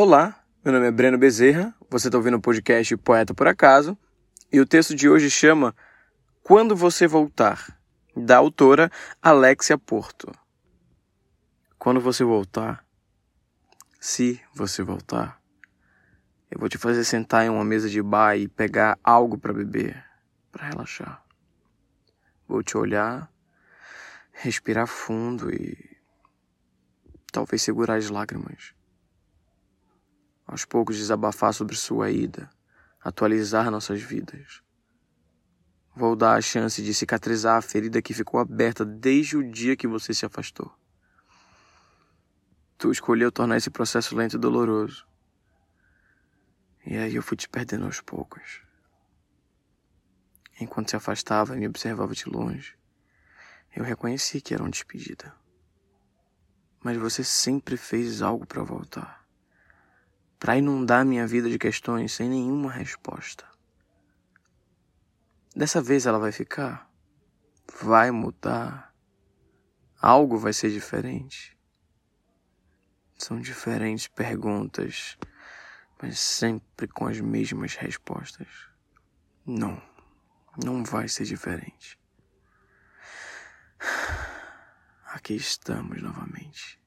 Olá, meu nome é Breno Bezerra, você está ouvindo o podcast Poeta por Acaso, e o texto de hoje chama Quando Você Voltar, da autora Alexia Porto. Quando você voltar, se você voltar, eu vou te fazer sentar em uma mesa de bar e pegar algo para beber, para relaxar. Vou te olhar, respirar fundo e talvez segurar as lágrimas aos poucos desabafar sobre sua ida, atualizar nossas vidas. Vou dar a chance de cicatrizar a ferida que ficou aberta desde o dia que você se afastou. Tu escolheu tornar esse processo lento e doloroso. E aí eu fui te perdendo aos poucos. Enquanto se afastava e me observava de longe, eu reconheci que era uma despedida. Mas você sempre fez algo para voltar para inundar minha vida de questões sem nenhuma resposta. Dessa vez ela vai ficar? Vai mudar? Algo vai ser diferente? São diferentes perguntas, mas sempre com as mesmas respostas. Não, não vai ser diferente. Aqui estamos novamente.